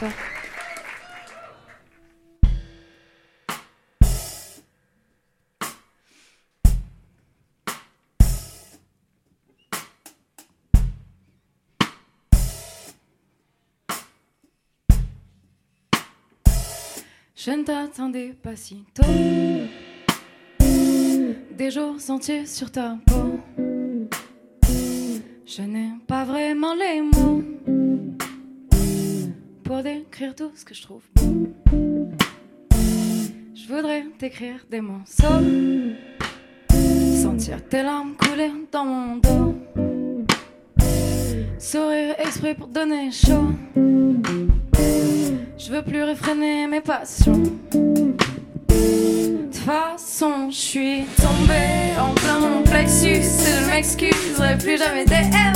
Je ne t'attendais pas si tôt. Des jours sentiers sur ta peau. Je n'ai pas vraiment les mots pour décrire tout ce que je trouve. Je voudrais t'écrire des morceaux, sentir tes larmes couler dans mon dos, sourire exprès pour donner chaud. Je veux plus réfréner mes passions. De façon, je suis tombée en plein mon plexus. Je m'excuserai plus jamais d'aimer.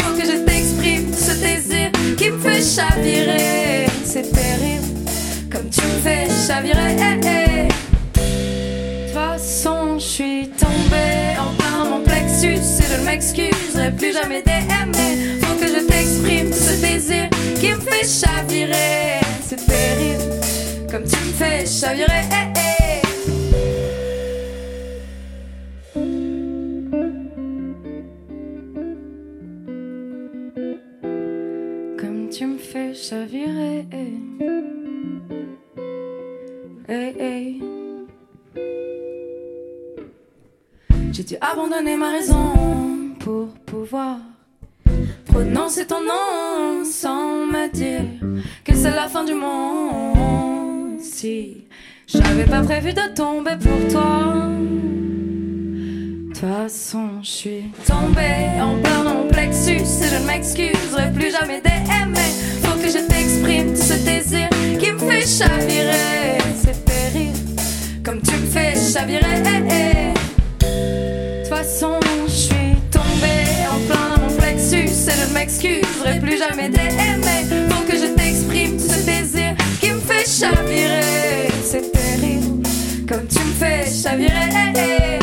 Faut que je t'exprime ce désir fait chavirer. C'est terrible, comme tu me fais chavirer. De toute façon, je suis tombée en plein mon plexus. Et je ne m'excuserai plus jamais d'aimer. Faut que je t'exprime ce désir qui me fait chavirer. C'est terrible, comme tu me fais chavirer. Comme J'ai dû abandonner ma raison pour pouvoir prononcer ton nom sans me dire que c'est la fin du monde. Si j'avais pas prévu de tomber pour toi. De toute façon, je suis tombée en plein plexus et je ne m'excuserai plus jamais d'aimer. Ce désir qui me fait chavirer. C'est terrible, comme tu me fais chavirer. De toute façon, je suis tombée en plein mon plexus et je ne m'excuserai plus jamais d'aimer. Faut que je t'exprime ce désir qui me fait chavirer. C'est terrible, comme tu me fais chavirer.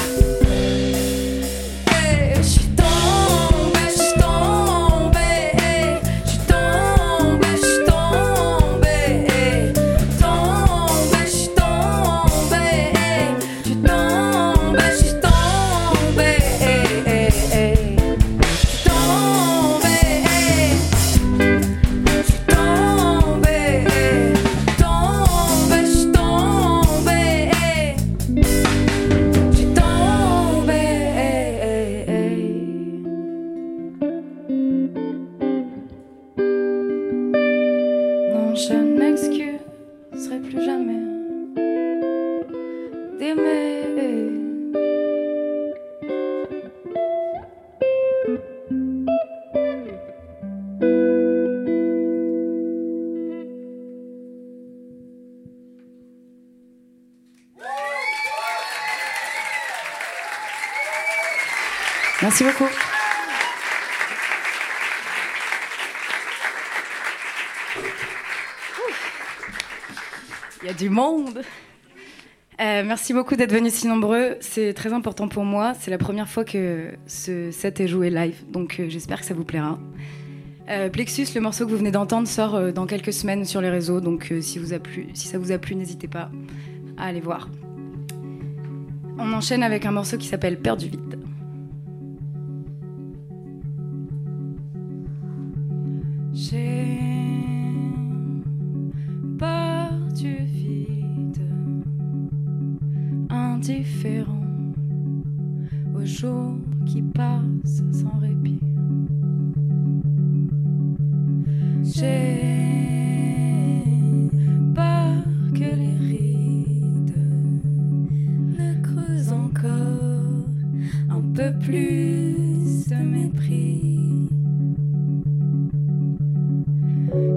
Je ne m'excuserai plus jamais d'aimer. Merci beaucoup. Il y a du monde. Euh, merci beaucoup d'être venus si nombreux. C'est très important pour moi. C'est la première fois que ce set est joué live, donc euh, j'espère que ça vous plaira. Euh, Plexus, le morceau que vous venez d'entendre, sort dans quelques semaines sur les réseaux, donc si, si ça vous a plu, n'hésitez pas à aller voir. On enchaîne avec un morceau qui s'appelle Peur du vide. J'ai jours qui passent sans répit. J'ai peur que les rides ne creusent encore un peu plus de mépris.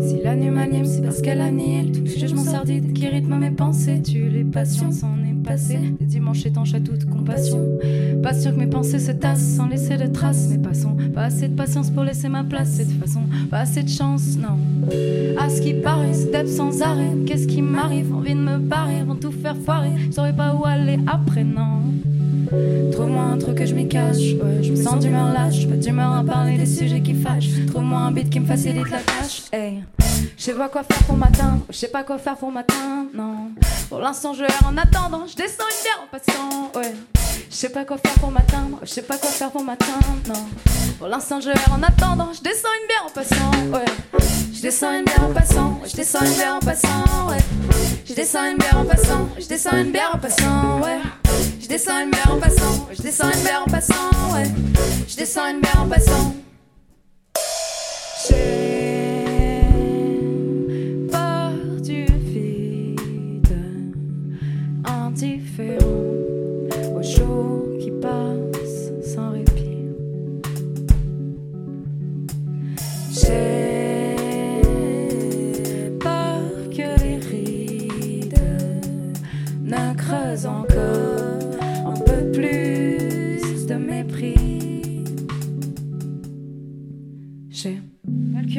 Si la nuit m'anime, c'est parce qu'elle annihile tous les jugements sardides qui rythment mes pensées. Tu les patiences en passé. Des dimanches étanches à toute compassion. Pas sûr que mes pensées se tassent sans laisser de traces. Mais passons, pas assez de patience pour laisser ma place. Toute façon, pas assez de chance, non. À ce qui paraît, step sans arrêt. Qu'est-ce qui m'arrive? Envie de me barrer, vont tout faire foirer. Je saurais pas où aller après, non. Trouve-moi un truc que je m'y cache. Je me sens d'humeur lâche. Pas d'humeur à parler des sujets qui fâchent. Trouve-moi un beat qui me facilite la tâche. Hey. Je sais pas quoi faire pour m'atteindre, je sais pas quoi faire pour m'atteindre, non. Pour l'instant, je erre en attendant, je descends une bière en passant, ouais. Je sais pas quoi faire pour m'atteindre, je sais pas quoi faire pour m'atteindre, non. Pour l'instant, je en attendant, je descends une bière en passant, ouais. Je descends une bière en passant, je descends une bière en passant, ouais. Je descends une bière en passant, je descends une bière en passant, ouais. Je descends une bière en passant, je descends une bière en passant, ouais. Je descends une bière en passant.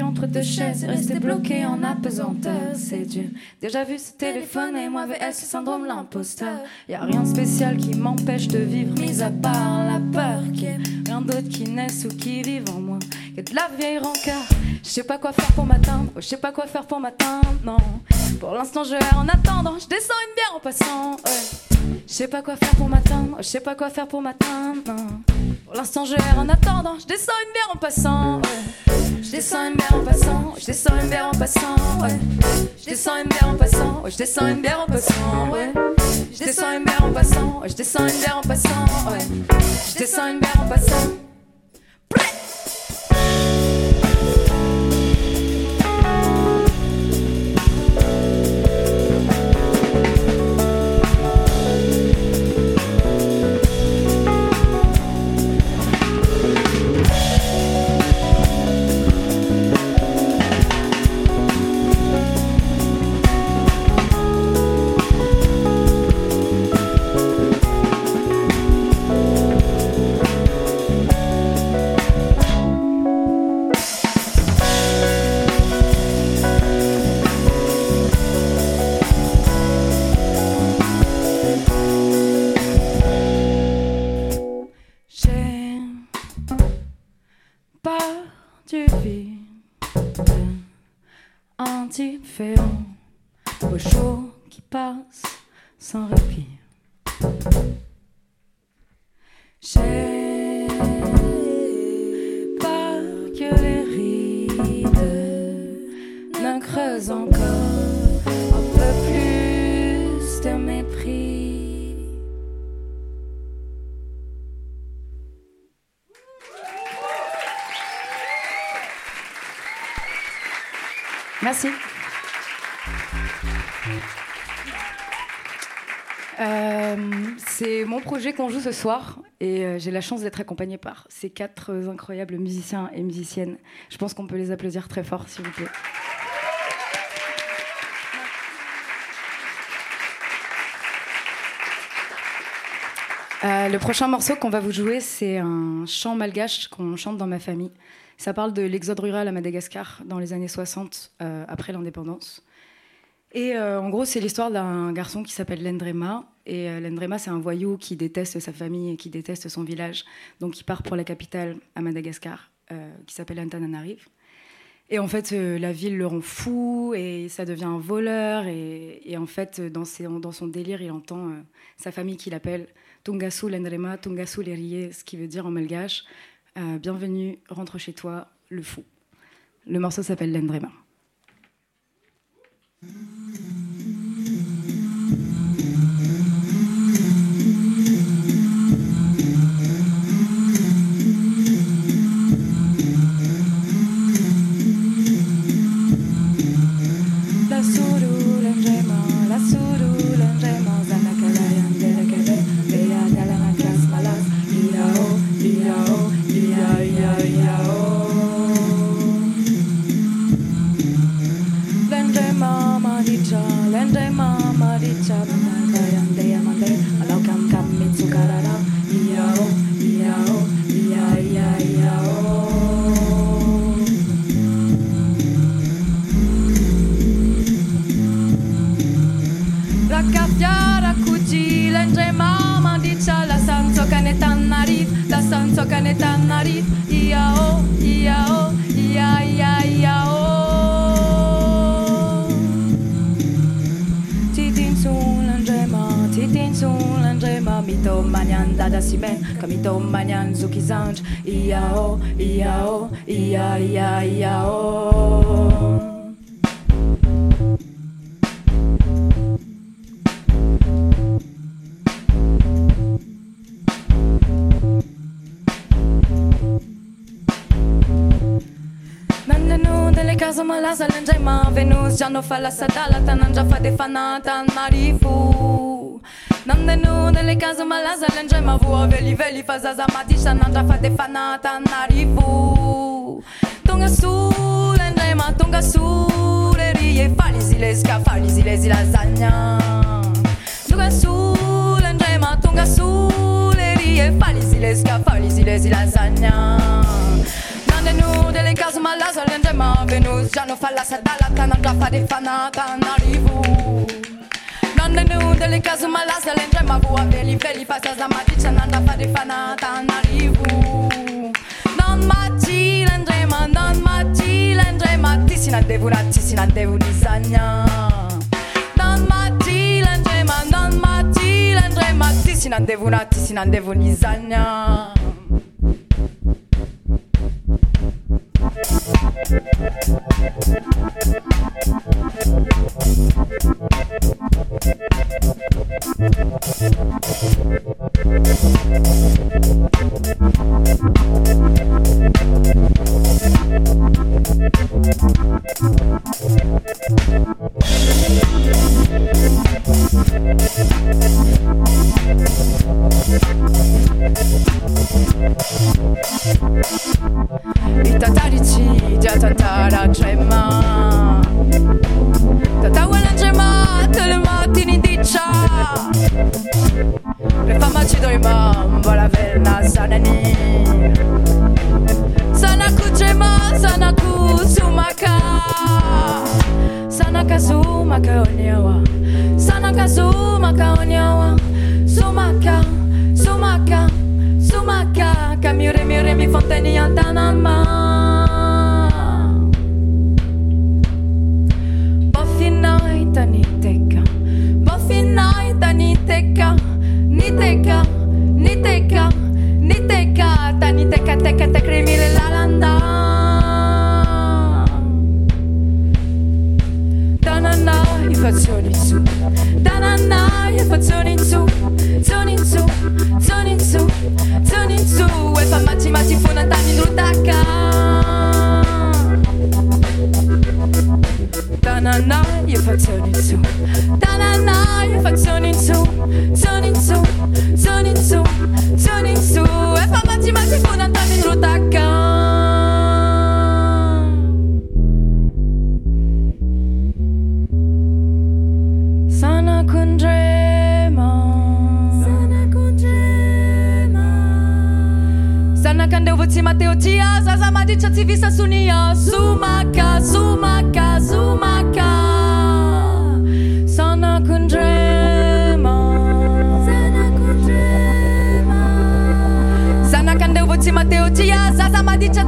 Entre deux chaises resté bloqué en apesanteur. C'est Dieu. Déjà vu ce téléphone et moi VS ce syndrome l'imposteur. Y a rien de spécial qui m'empêche de vivre, mis à part la peur qu'il y ait rien d'autre qui naisse ou qui vive en moi. Que de la vieille rancœur. Je sais pas quoi faire pour m'atteindre, oh, je sais pas quoi faire pour m'atteindre, non. Pour l'instant je erre en attendant, je descends une bière en passant, ouais. Je sais pas quoi faire pour m'atteindre, je sais pas quoi faire pour m'atteindre, non. Pour l'instant je erre en attendant, je descends une bière en passant, ouais. Je descends une bière en passant, je descends une bière en passant, ouais. Je descends une bière en passant, je descends une bière en passant, ouais. Je descends une bière en passant, je descends une bière en passant, ouais. Je descends une bière en passant. Indifférent aux jours qui passent sans répit. J'ai peur que les rides ne creusent encore Euh, c'est mon projet qu'on joue ce soir et euh, j'ai la chance d'être accompagnée par ces quatre incroyables musiciens et musiciennes. Je pense qu'on peut les applaudir très fort, s'il vous plaît. Euh, le prochain morceau qu'on va vous jouer, c'est un chant malgache qu'on chante dans ma famille. Ça parle de l'exode rural à Madagascar dans les années 60, euh, après l'indépendance. Et euh, en gros, c'est l'histoire d'un garçon qui s'appelle Lendrema. Et Lendrema, c'est un voyou qui déteste sa famille et qui déteste son village. Donc, il part pour la capitale à Madagascar, qui s'appelle Antananarive. Et en fait, la ville le rend fou et ça devient un voleur. Et, en fait, dans, son délire, il entend sa famille qui l'appelle Tungasu Lendrema, Tungasu Lerie, ce qui veut dire en malgache euh, Bienvenue, rentre chez toi, le fou. Le morceau s'appelle Lendrema. Mito mitomanian dadasime kamitomanian zukizanj iao iao ia ia iao kazo malaza landray mahavenosy zanofalasadalatanaandrafadefanatany marifu. Namdenunele cazuri mă lasă lenge mă vuo Veli, veli, faza zamatișa Nanja fate fanata narifu Tunga sule, nema, tunga sule Rie fali zile, sca fali zile, zi lasagna Tunga sule, nema, tunga sule Rie fali zile, sca fali zile, zi lasagna Namdenunele cazuri mă lasă lenge mă venus Già non fa la sadala, cananga fa de fanata narifu Caso malas ela entra ma rua Veli, veli, passas da matriz Não dá pra defanar, tá na livro Non mati, l'andrema, non mati, l'andrema Ti si nadevo, ti si nadevo, disagna Non mati, l'andrema, non mati, l'andrema Ti si nadevo, ti si nadevo, disagna Thank Thank you. Prefamaci do imam, vola verna sanani Sanaku trema, sanaku sumaka Sanaka sumaka onyawa Sanaka sumaka onyawa Sumaka, sumaka, sumaka Kamure mire mi fonteni antanan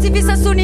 activista sul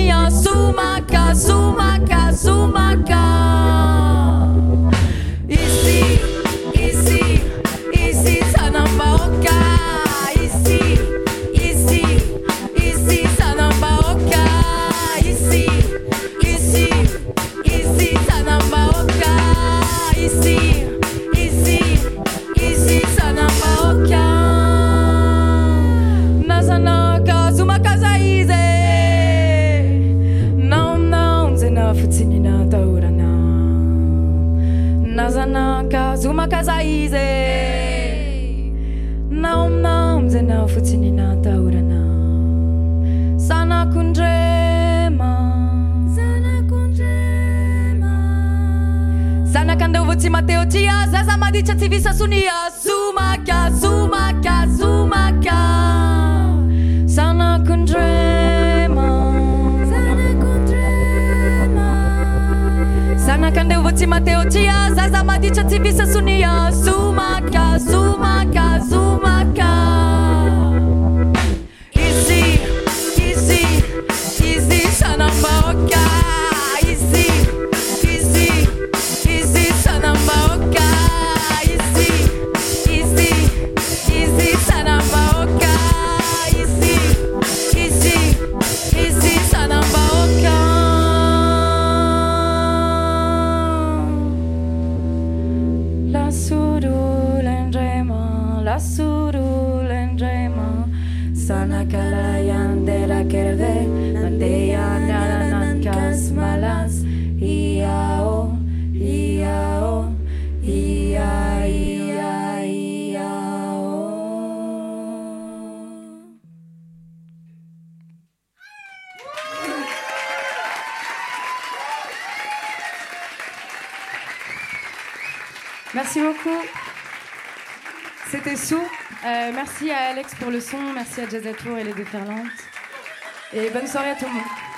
eza izy nao aminao amin'zanao fotsiny natahorana zanakondrema. Zanakandrevo tsy mateo ty azaza maditra tsy visasonia zomakaz Mateo Tia Zaza Madicha TV Sasunia Suma Kya Merci beaucoup. C'était Sou. Euh, merci à Alex pour le son, merci à Jazz Tour et les déferlantes. Et bonne soirée à tout le monde.